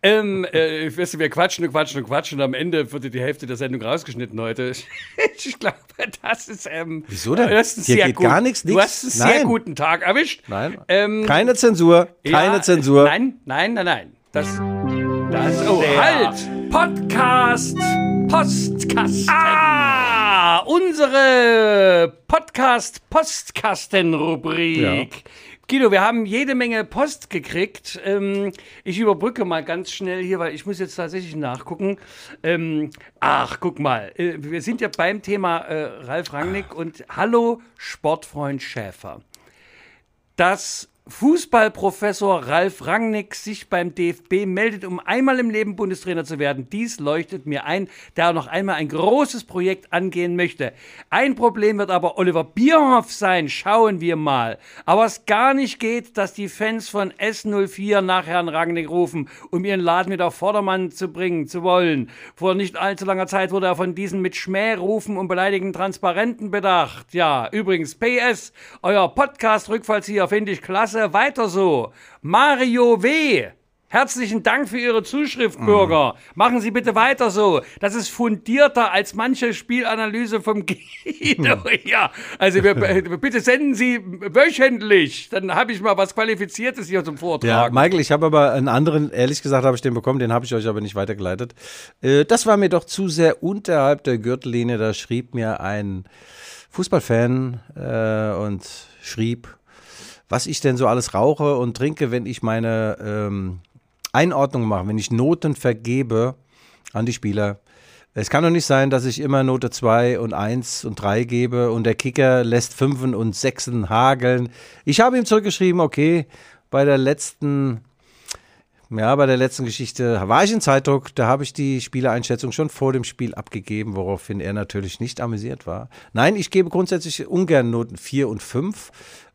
Ähm, äh, weißt du, wir quatschen und quatschen und quatschen und am Ende wurde die Hälfte der Sendung rausgeschnitten heute. ich glaube, das ist, ähm, Wieso denn? Das ist Hier sehr geht gut. gar nichts, Du hast einen Nein. sehr guten Tag erwischt. Nein. Ähm, keine Zensur, keine ja, Zensur. Nein, nein, nein, nein. Das, das, oh, halt! Podcast Postkasten. Ah, unsere Podcast-Postkasten-Rubrik. Ja. Guido, wir haben jede Menge Post gekriegt. Ähm, ich überbrücke mal ganz schnell hier, weil ich muss jetzt tatsächlich nachgucken. Ähm, ach, guck mal. Äh, wir sind ja beim Thema äh, Ralf Rangnick und Hallo Sportfreund Schäfer. Das Fußballprofessor Ralf Rangnick sich beim DFB meldet, um einmal im Leben Bundestrainer zu werden. Dies leuchtet mir ein, da er noch einmal ein großes Projekt angehen möchte. Ein Problem wird aber Oliver Bierhoff sein, schauen wir mal. Aber es gar nicht geht, dass die Fans von S04 nach Herrn Rangnick rufen, um ihren Laden wieder auf Vordermann zu bringen zu wollen. Vor nicht allzu langer Zeit wurde er von diesen mit Schmährufen und beleidigenden Transparenten bedacht. Ja, übrigens, PS, euer Podcast-Rückfallzieher finde ich klasse weiter so. Mario W. Herzlichen Dank für Ihre Zuschrift, Bürger. Machen Sie bitte weiter so. Das ist fundierter als manche Spielanalyse vom Guido. Ja, also wir, bitte senden Sie wöchentlich. Dann habe ich mal was Qualifiziertes hier zum Ja, Vortragen. Michael, ich habe aber einen anderen, ehrlich gesagt, habe ich den bekommen, den habe ich euch aber nicht weitergeleitet. Äh, das war mir doch zu sehr unterhalb der Gürtellinie. Da schrieb mir ein Fußballfan äh, und schrieb, was ich denn so alles rauche und trinke, wenn ich meine ähm, Einordnung mache, wenn ich Noten vergebe an die Spieler. Es kann doch nicht sein, dass ich immer Note 2 und 1 und 3 gebe und der Kicker lässt 5 und 6 hageln. Ich habe ihm zurückgeschrieben, okay, bei der letzten ja, bei der letzten Geschichte war ich in Zeitdruck, da habe ich die Spielereinschätzung schon vor dem Spiel abgegeben, woraufhin er natürlich nicht amüsiert war. Nein, ich gebe grundsätzlich ungern Noten 4 und 5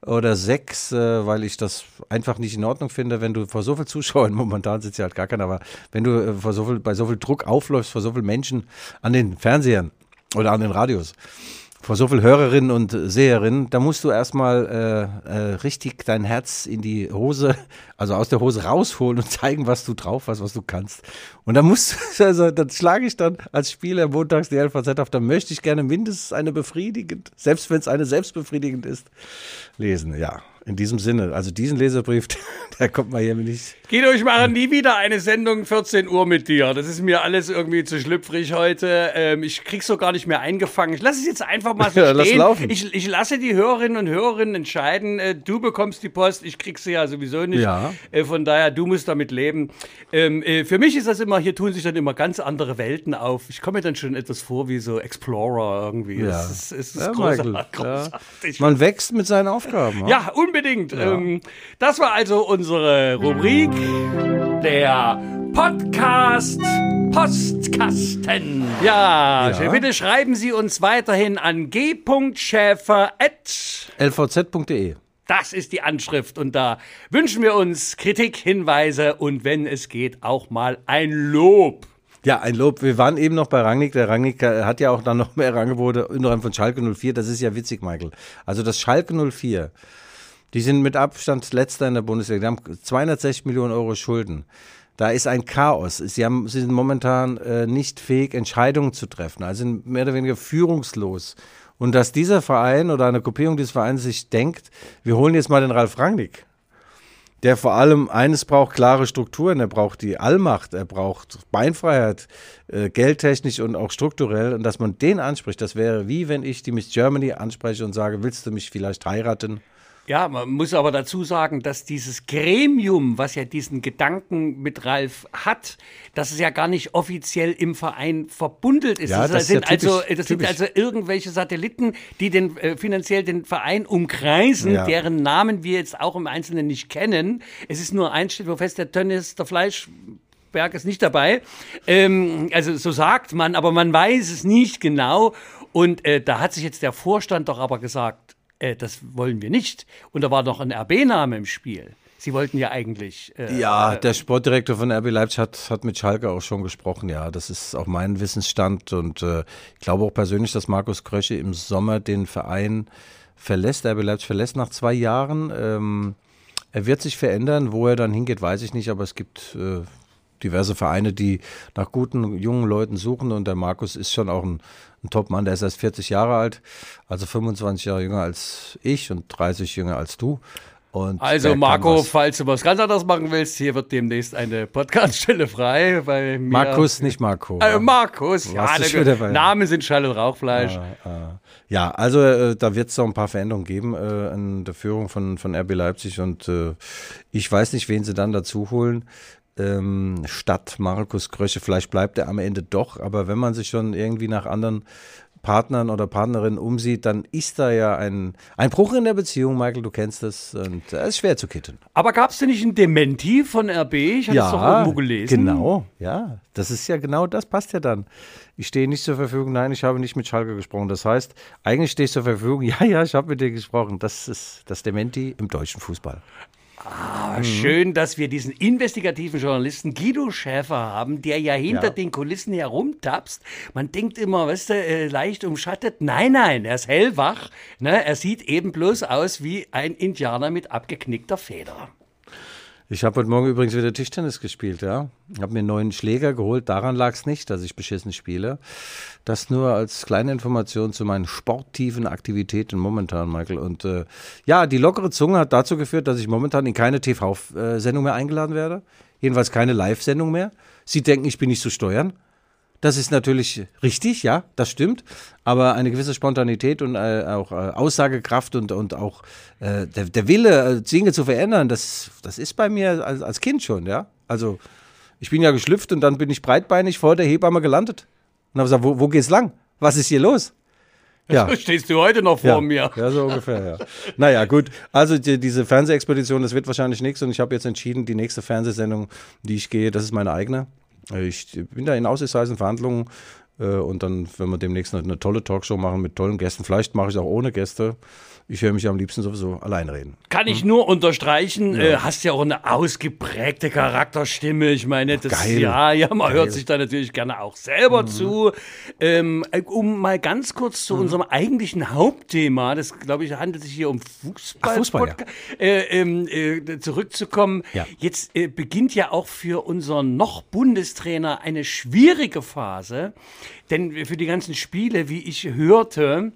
oder 6, äh, weil ich das einfach nicht in Ordnung finde, wenn du vor so viel Zuschauern, momentan sitzt ja halt gar keiner, aber wenn du äh, vor so viel, bei so viel Druck aufläufst, vor so vielen Menschen an den Fernsehern oder an den Radios, vor so viel Hörerinnen und Seherinnen, da musst du erstmal äh, äh, richtig dein Herz in die Hose, also aus der Hose rausholen und zeigen, was du drauf hast, was du kannst. Und da musst du, also das schlage ich dann als Spieler montags die LVZ auf, da möchte ich gerne mindestens eine befriedigend, selbst wenn es eine selbstbefriedigend ist, lesen. Ja, in diesem Sinne, also diesen Leserbrief, da kommt man hier nicht. Guido, ich mache nie wieder eine Sendung 14 Uhr mit dir. Das ist mir alles irgendwie zu schlüpfrig heute. Ähm, ich krieg's so gar nicht mehr eingefangen. Ich lasse es jetzt einfach mal so Ja, lass stehen. laufen. Ich, ich lasse die Hörerinnen und Hörerinnen entscheiden. Äh, du bekommst die Post, ich krieg sie ja sowieso nicht. Ja. Äh, von daher, du musst damit leben. Ähm, äh, für mich ist das immer, hier tun sich dann immer ganz andere Welten auf. Ich komme mir dann schon etwas vor wie so Explorer irgendwie. Ja. Es ist, es ist Ja, großartig. Michael, ja. großartig. Man wächst mit seinen Aufgaben. Ja, unbedingt. Ähm, das war also unsere Rubrik, der Podcast Postkasten. Ja, Ja. bitte schreiben Sie uns weiterhin an g.schäfer. lvz.de. Das ist die Anschrift und da wünschen wir uns Kritik, Hinweise und wenn es geht auch mal ein Lob. Ja, ein Lob. Wir waren eben noch bei Rangnick. Der Rangnick äh, hat ja auch dann noch mehr Angebote, unter anderem von Schalke 04. Das ist ja witzig, Michael. Also das Schalke 04, die sind mit Abstand letzter in der Bundesliga. Die haben 260 Millionen Euro Schulden. Da ist ein Chaos. Sie, haben, sie sind momentan äh, nicht fähig, Entscheidungen zu treffen. Also sind mehr oder weniger führungslos. Und dass dieser Verein oder eine Gruppierung dieses Vereins sich denkt, wir holen jetzt mal den Ralf Rangnick. der vor allem eines braucht, klare Strukturen. Er braucht die Allmacht, er braucht Beinfreiheit, äh, geldtechnisch und auch strukturell. Und dass man den anspricht, das wäre wie wenn ich die Miss Germany anspreche und sage, willst du mich vielleicht heiraten? Ja, man muss aber dazu sagen, dass dieses Gremium, was ja diesen Gedanken mit Ralf hat, dass es ja gar nicht offiziell im Verein verbundelt ist. Ja, das, das ist sind, ja typisch, also, das sind also irgendwelche Satelliten, die den, äh, finanziell den Verein umkreisen, Ja. deren Namen wir jetzt auch im Einzelnen nicht kennen. Es ist nur ein steht, wo fest der Tönnis, der Fleisch. Berg ist nicht dabei. Ähm, also so sagt man, aber man weiß es nicht genau. Und äh, da hat sich jetzt der Vorstand doch aber gesagt, äh, das wollen wir nicht. Und da war doch ein RB-Name im Spiel. Sie wollten ja eigentlich. Äh, Ja, der Sportdirektor von RB Leipzig hat, hat mit Schalke auch schon gesprochen. Ja, das ist auch mein Wissensstand. Und äh, ich glaube auch persönlich, dass Markus Krösche im Sommer den Verein verlässt. RB Leipzig verlässt nach zwei Jahren. Ähm, er wird sich verändern. Wo er dann hingeht, weiß ich nicht. Aber es gibt äh, diverse Vereine, die nach guten, jungen Leuten suchen. Und der Markus ist schon auch ein, ein Top-Mann. Der ist erst 40 Jahre alt, also 25 Jahre jünger als ich und 30 jünger als du. Und Also Marco, falls du was ganz anderes machen willst, hier wird demnächst eine Podcaststelle frei. Bei mir. Markus, nicht Marco. Äh, Markus, ja, bei- Namen sind Schall und Rauchfleisch. Ja, also äh, da wird es noch ein paar Veränderungen geben äh, in der Führung von, von RB Leipzig und äh, ich weiß nicht, wen sie dann dazu holen. Ähm, statt Markus Krösche, vielleicht bleibt er am Ende doch, aber wenn man sich schon irgendwie nach anderen Partnern oder Partnerinnen umsieht, dann ist da ja ein, ein Bruch in der Beziehung, Michael, du kennst das, und es ist schwer zu kitten. Aber gab es denn nicht ein Dementi von RB? Ich hatte es doch irgendwo gelesen. Genau, ja. Das ist ja genau das, passt ja dann. Ich stehe nicht zur Verfügung, nein, ich habe nicht mit Schalke gesprochen. Das heißt, eigentlich stehe ich zur Verfügung, ja, ja, ich habe mit dir gesprochen. Das ist das Dementi im deutschen Fußball. Aber Schön, dass wir diesen investigativen Journalisten Guido Schäfer haben, der ja hinter Ja. den Kulissen herumtapst. Man denkt immer, weißt du, äh, leicht umschattet. Nein, nein, er ist hellwach. Ne? Er sieht eben bloß aus wie ein Indianer mit abgeknickter Feder. Ich habe heute Morgen übrigens wieder Tischtennis gespielt, ja. Habe mir einen neuen Schläger geholt. Daran lag es nicht, dass ich beschissen spiele. Das nur als kleine Information zu meinen sportiven Aktivitäten momentan, Michael. Und äh, ja, die lockere Zunge hat dazu geführt, dass ich momentan in keine TV-Sendung mehr eingeladen werde. Jedenfalls keine Live-Sendung mehr. Sie denken, ich bin nicht zu steuern. Das ist natürlich richtig, ja, das stimmt. Aber eine gewisse Spontanität und äh, auch äh, Aussagekraft und, und auch äh, der, der Wille, äh, Dinge zu verändern, das, das ist bei mir als, als Kind schon, ja. Also ich bin ja geschlüpft und dann bin ich breitbeinig vor der Hebamme gelandet. Und habe gesagt, wo, wo geht's lang? Was ist hier los? Ja. Stehst du heute noch vor Ja, mir? ja, so ungefähr, ja. Naja, gut. Also die, diese Fernsehexpedition, das wird wahrscheinlich nichts und ich habe jetzt entschieden, die nächste Fernsehsendung, die ich gehe, das ist meine eigene. Ich bin da in aussichtsreichen Verhandlungen äh, und dann, wenn wir demnächst noch eine tolle Talkshow machen mit tollen Gästen, vielleicht mache ich auch ohne Gäste. Ich höre mich am liebsten sowieso allein reden. Kann ich nur unterstreichen. Äh, hast ja auch eine ausgeprägte Charakterstimme. Ich meine, das Geil. ja, ja, man Geil. hört sich da natürlich gerne auch selber zu. Ähm, äh, um mal ganz kurz zu unserem eigentlichen Hauptthema, das glaube ich handelt sich hier um Fußball, Ach, Fußball, ja. Äh, ähm, äh, zurückzukommen. Ja. Jetzt äh, beginnt ja auch für unseren noch Bundestrainer eine schwierige Phase, denn für die ganzen Spiele, wie ich hörte,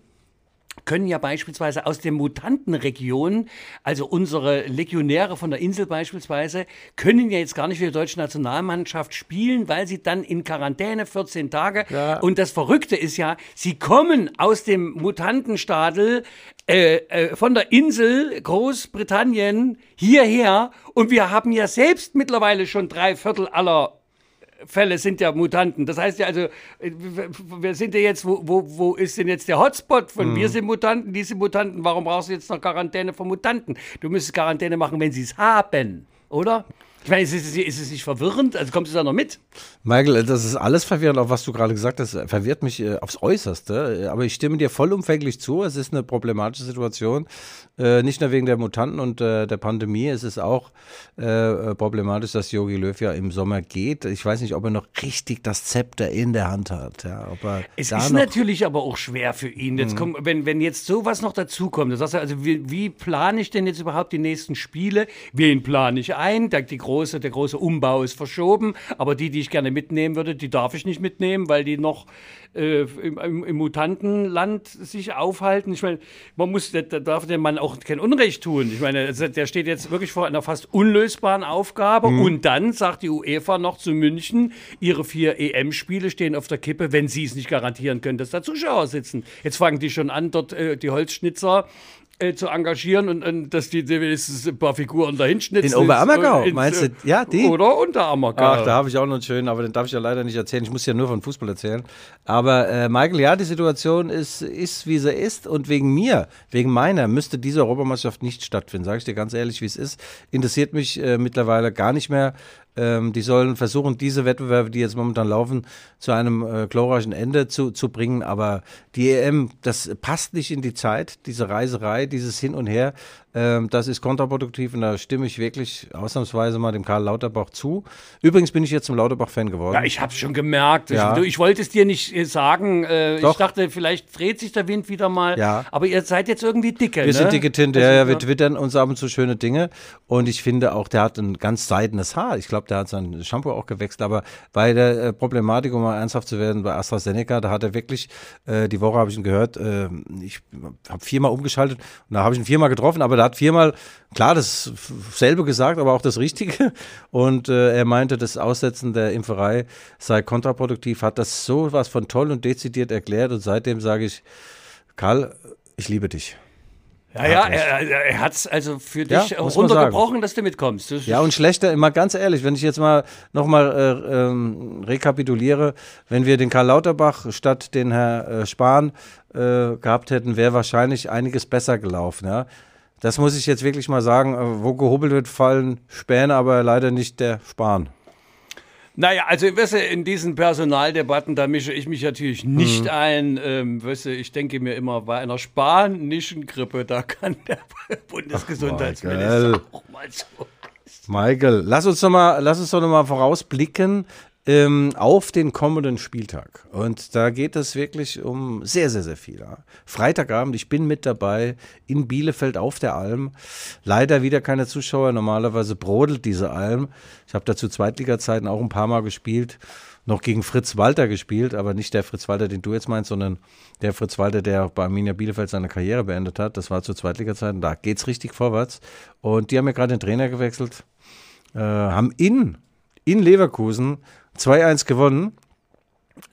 können ja beispielsweise aus den Mutantenregionen, also unsere Legionäre von der Insel beispielsweise, können ja jetzt gar nicht für die deutsche Nationalmannschaft spielen, weil sie dann in Quarantäne 14 Tage. Ja. Und das Verrückte ist ja, sie kommen aus dem Mutantenstadel äh, äh, von der Insel Großbritannien hierher und wir haben ja selbst mittlerweile schon drei Viertel aller Fälle sind ja Mutanten. Das heißt ja also, wir sind ja jetzt, wo, wo, wo ist denn jetzt der Hotspot von wir sind Mutanten, die sind Mutanten, warum brauchst du jetzt noch Quarantäne von Mutanten? Du müsstest Quarantäne machen, wenn sie es haben, oder? Ich meine, ist es, ist es nicht verwirrend? Also kommt es da noch mit? Michael, das ist alles verwirrend, auch was du gerade gesagt hast, verwirrt mich äh, aufs Äußerste. Aber ich stimme dir vollumfänglich zu. Es ist eine problematische Situation. Äh, nicht nur wegen der Mutanten und äh, der Pandemie. Es ist auch äh, problematisch, dass Jogi Löw ja im Sommer geht. Ich weiß nicht, ob er noch richtig das Zepter in der Hand hat. Ja, ob er Es ist natürlich aber auch schwer für ihn. Jetzt kommt, wenn, wenn jetzt sowas noch dazukommt, du sagst also wie, wie plane ich denn jetzt überhaupt die nächsten Spiele? Wen plane ich ein? Da- Die große, der große Umbau ist verschoben. Aber die, die ich gerne mitnehmen würde, die darf ich nicht mitnehmen, weil die noch äh, im, im, im Mutantenland sich aufhalten. Ich meine, man muss, da darf dem Mann auch kein Unrecht tun. Ich meine, also der steht jetzt wirklich vor einer fast unlösbaren Aufgabe. Mhm. Und dann sagt die UEFA noch zu München, ihre vier EM-Spiele stehen auf der Kippe, wenn sie es nicht garantieren können, dass da Zuschauer sitzen. Jetzt fangen die schon an, dort äh, die Holzschnitzer äh, zu engagieren und, und dass die die wenigstens ein paar Figuren dahin schnitzen. In Oberammergau, ins- meinst du? äh, Ja, die? Oder Unterammergau. Ach, da habe ich auch noch einen schönen, aber den darf ich ja leider nicht erzählen. Ich muss ja nur von Fußball erzählen. Aber äh, Michael, ja, die Situation ist, ist, wie sie ist. Und wegen mir, wegen meiner, müsste diese Europameisterschaft nicht stattfinden. Sage ich dir ganz ehrlich, wie es ist. Interessiert mich äh, mittlerweile gar nicht mehr. Ähm, die sollen versuchen, diese Wettbewerbe, die jetzt momentan laufen, zu einem äh, glorreichen Ende zu, zu bringen. Aber die EM, das passt nicht in die Zeit, diese Reiserei, dieses Hin und Her. Ähm, das ist kontraproduktiv und da stimme ich wirklich ausnahmsweise mal dem Karl Lauterbach zu. Übrigens bin ich jetzt zum Lauterbach-Fan geworden. Ja, ich habe schon gemerkt. Ja. Ich, ich wollte es dir nicht äh, sagen. Äh, ich dachte, vielleicht dreht sich der Wind wieder mal. Ja. Aber ihr seid jetzt irgendwie dicke. Wir ne? sind dicke Tinte, ja, ja, wir twittern uns ab und zu schöne Dinge. Und ich finde auch, der hat ein ganz seidenes Haar. Ich glaube, der hat sein Shampoo auch gewechselt. Aber bei der äh, Problematik, um mal ernsthaft zu werden, bei AstraZeneca, da hat er wirklich, äh, die Woche habe ich ihn gehört, äh, ich habe viermal umgeschaltet und da habe ich ihn viermal getroffen, aber der hat viermal, klar, dasselbe gesagt, aber auch das Richtige. Und äh, er meinte, das Aussetzen der Impferei sei kontraproduktiv, hat das so was von toll und dezidiert erklärt. Und seitdem sage ich, Karl, ich liebe dich. Ja, ja, er, er, er hat es also für Ja, dich muss man runtergebrochen, dass du mitkommst. Das Ja, und schlechter, mal ganz ehrlich, wenn ich jetzt mal nochmal äh, ähm, rekapituliere, wenn wir den Karl Lauterbach statt den Herr äh, Spahn äh, gehabt hätten, wäre wahrscheinlich einiges besser gelaufen, ja. Das muss ich jetzt wirklich mal sagen, äh, wo gehobelt wird, fallen Späne, aber leider nicht der Spahn. Naja, also weißt du, in diesen Personaldebatten, da mische ich mich natürlich nicht Mhm. ein. Ähm, weißt du, ich denke mir immer, bei einer spanischen Grippe, da kann der Bundesgesundheitsminister Michael. auch mal so. Michael, lass uns doch mal, lass uns doch noch mal vorausblicken ähm, auf den kommenden Spieltag. Und da geht es wirklich um sehr, sehr, sehr viel. Freitagabend, ich bin mit dabei in Bielefeld auf der Alm. Leider wieder keine Zuschauer. Normalerweise brodelt diese Alm. Ich habe dazu Zweitliga-Zeiten auch ein paar Mal gespielt. Noch gegen Fritz Walter gespielt, aber nicht der Fritz Walter, den du jetzt meinst, sondern der Fritz Walter, der bei Arminia Bielefeld seine Karriere beendet hat. Das war zu Zweitliga-Zeiten. Da geht's richtig vorwärts. Und die haben ja gerade den Trainer gewechselt äh, haben in, in Leverkusen 2-1 gewonnen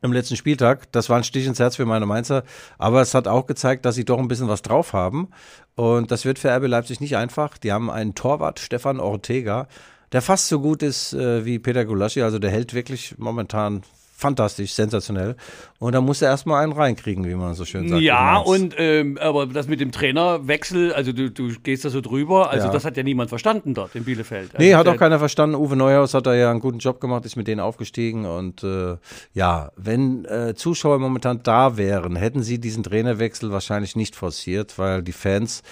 im letzten Spieltag. Das war ein Stich ins Herz für meine Mainzer. Aber es hat auch gezeigt, dass sie doch ein bisschen was drauf haben. Und das wird für RB Leipzig nicht einfach. Die haben einen Torwart, Stefan Ortega, der fast so gut ist äh, wie Peter Gulaschi. Also der hält wirklich momentan fantastisch, sensationell. Und da muss er erstmal einen reinkriegen, wie man so schön sagt. Ja, und ähm, aber das mit dem Trainerwechsel, also du, du gehst da so drüber, also Ja. das hat ja niemand verstanden dort in Bielefeld. Nee, also hat der- auch keiner verstanden. Uwe Neuhaus hat da ja einen guten Job gemacht, ist mit denen aufgestiegen. Und äh, ja, wenn äh, Zuschauer momentan da wären, hätten sie diesen Trainerwechsel wahrscheinlich nicht forciert, weil die Fans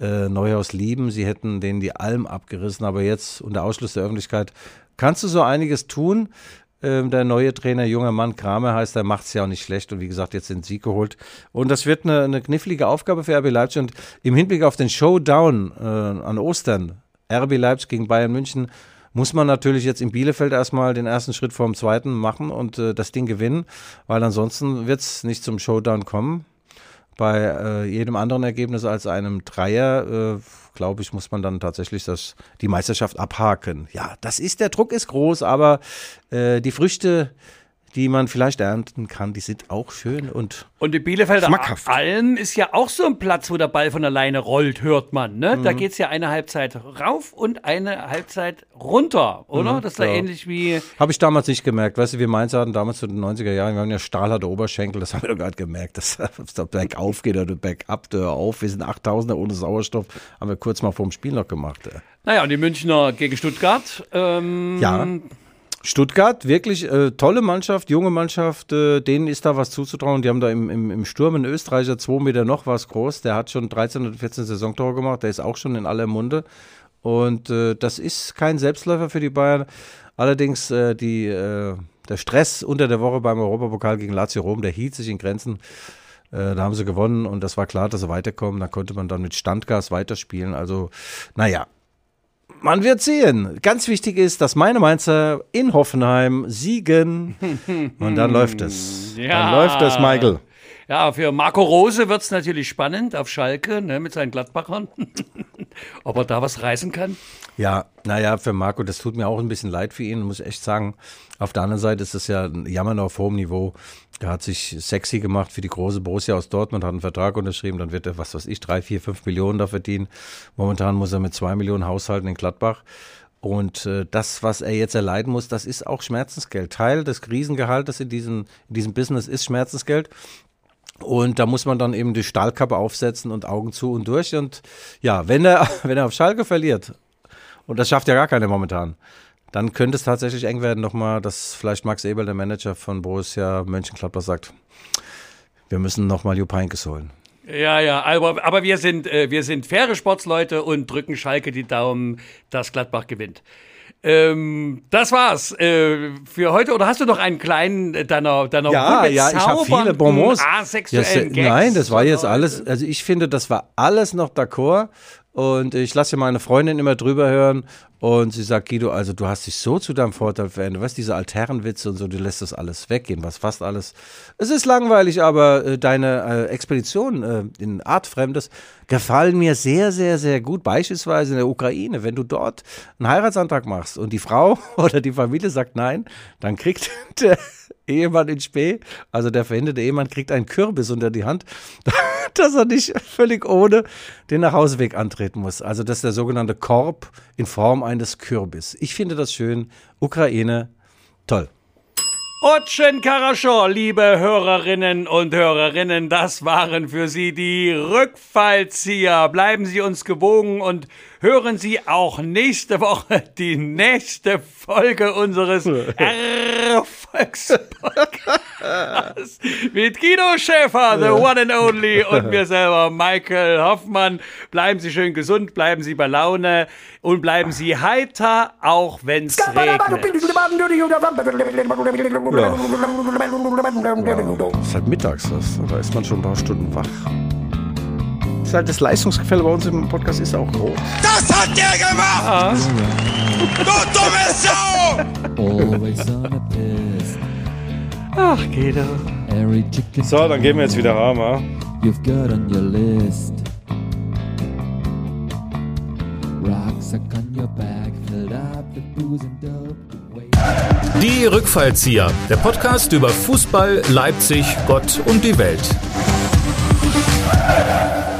äh, Neuhaus lieben. Sie hätten denen die Alm abgerissen, aber jetzt unter Ausschluss der Öffentlichkeit kannst du so einiges tun. Ähm, der neue Trainer, junger Mann, Kramer heißt, der macht es ja auch nicht schlecht und wie gesagt, jetzt den Sieg geholt. Und das wird eine, eine knifflige Aufgabe für RB Leipzig und im Hinblick auf den Showdown äh, an Ostern, RB Leipzig gegen Bayern München, muss man natürlich jetzt in Bielefeld erstmal den ersten Schritt vor dem zweiten machen und äh, das Ding gewinnen, weil ansonsten wird es nicht zum Showdown kommen. Bei äh, jedem anderen Ergebnis als einem Dreier, äh, glaube ich, muss man dann tatsächlich das, die Meisterschaft abhaken. Ja, das ist, der Druck ist groß, aber äh, die Früchte, die man vielleicht ernten kann, die sind auch schön und Und die Bielefelder Schmackhaft. Alm ist ja auch so ein Platz, wo der Ball von alleine rollt, hört man. Ne? Mhm. Da geht es ja eine Halbzeit rauf und eine Halbzeit runter, oder? das ist ja Mhm, ja. ähnlich wie. Habe ich damals nicht gemerkt. Weißt du, wir Mainzer hatten damals zu den 90er Jahren, wir haben ja stahlharte Oberschenkel, das haben wir doch gerade gemerkt, dass es da bergauf geht oder bergab, Dörr auf. Wir sind 8000er ohne Sauerstoff, haben wir kurz mal vorm Spiel noch gemacht. Naja, und die Münchner gegen Stuttgart. Ähm, Ja. Stuttgart, wirklich äh, tolle Mannschaft, junge Mannschaft, äh, denen ist da was zuzutrauen. Die haben da im, im, im Sturm einen Österreicher, zwei Meter noch was groß, der hat schon 13 oder 14 Saisontore gemacht, der ist auch schon in aller Munde. Und äh, das ist kein Selbstläufer für die Bayern. Allerdings äh, die, äh, der Stress unter der Woche beim Europapokal gegen Lazio Rom, der hielt sich in Grenzen. Äh, da haben sie gewonnen und das war klar, dass sie weiterkommen. Da konnte man dann mit Standgas weiterspielen. Also, naja, Man wird sehen. Ganz wichtig ist, dass meine Mainzer in Hoffenheim siegen. Und dann läuft es. Ja. Dann läuft es, Michael. Ja, für Marco Rose wird es natürlich spannend auf Schalke ne, mit seinen Gladbachern. Ob er da was reißen kann? Ja, naja, für Marco, das tut mir auch ein bisschen leid für ihn, muss ich echt sagen. Auf der anderen Seite ist das ja ein Jammern auf hohem Niveau. Er hat sich sexy gemacht für die große Borussia aus Dortmund, hat einen Vertrag unterschrieben, dann wird er, was weiß ich, drei, vier, fünf Millionen da verdienen. Momentan muss er mit zwei Millionen haushalten in Gladbach. Und äh, das, was er jetzt erleiden muss, das ist auch Schmerzensgeld. Teil des Krisengehaltes in diesem, in diesem Business ist Schmerzensgeld. Und da muss man dann eben die Stahlkappe aufsetzen und Augen zu und durch. Und ja, wenn er, wenn er auf Schalke verliert, und das schafft ja gar keiner momentan, dann könnte es tatsächlich eng werden nochmal, dass vielleicht Max Eberl, der Manager von Borussia Mönchengladbach, sagt, wir müssen nochmal Jupp Heynckes holen. Ja, ja, aber, aber wir, sind, äh, wir sind faire Sportsleute und drücken Schalke die Daumen, dass Gladbach gewinnt. Ähm, das war's äh, für heute. Oder hast du noch einen kleinen äh, deiner, deiner Ja, ja, ich habe viele Bonbons. asexuellen Ja, Gags? nein, das war jetzt alles, also ich finde, das war alles noch d'accord. Und ich lasse ja meine Freundin immer drüber hören und sie sagt, Guido, also du hast dich so zu deinem Vorteil verändert. Weißt diese Altherrenwitze und so, du lässt das alles weggehen, was fast alles. Es ist langweilig, aber äh, deine äh, Expeditionen äh, in Artfremdes gefallen mir sehr, sehr, sehr gut. Beispielsweise in der Ukraine, wenn du dort einen Heiratsantrag machst und die Frau oder die Familie sagt nein, dann kriegt der Ehemann in Spee, also der verhinderte Ehemann, kriegt einen Kürbis unter die Hand, dass er nicht völlig ohne den Nachhauseweg antreten muss. Also das ist der sogenannte Korb in Form eines Kürbis. Ich finde das schön. Ukraine, toll. Otschen Karascher, liebe Hörerinnen und Hörerinnen, das waren für Sie die Rückfallzieher. Bleiben Sie uns gewogen und hören Sie auch nächste Woche die nächste Folge unseres Erfolgspodcasts mit Guido Schäfer, the one and only, und mir selber, Michael Hoffmann. Bleiben Sie schön gesund, bleiben Sie bei Laune und bleiben Sie heiter, auch wenn es regnet. Es ist halt mittags, das, da ist man schon ein paar Stunden wach. Das, ist halt das Leistungsgefälle bei uns im Podcast ist auch groß. Das hat der gemacht! Du dumme Sau! Ach. Every chicken So, dann gehen wir jetzt wieder heim, ja? you've got on your list. Rucksack on your back, filled up with booze and dope. Wait. Die Rückfallzieher, der Podcast über Fußball, Leipzig, Gott und die Welt. Yeah.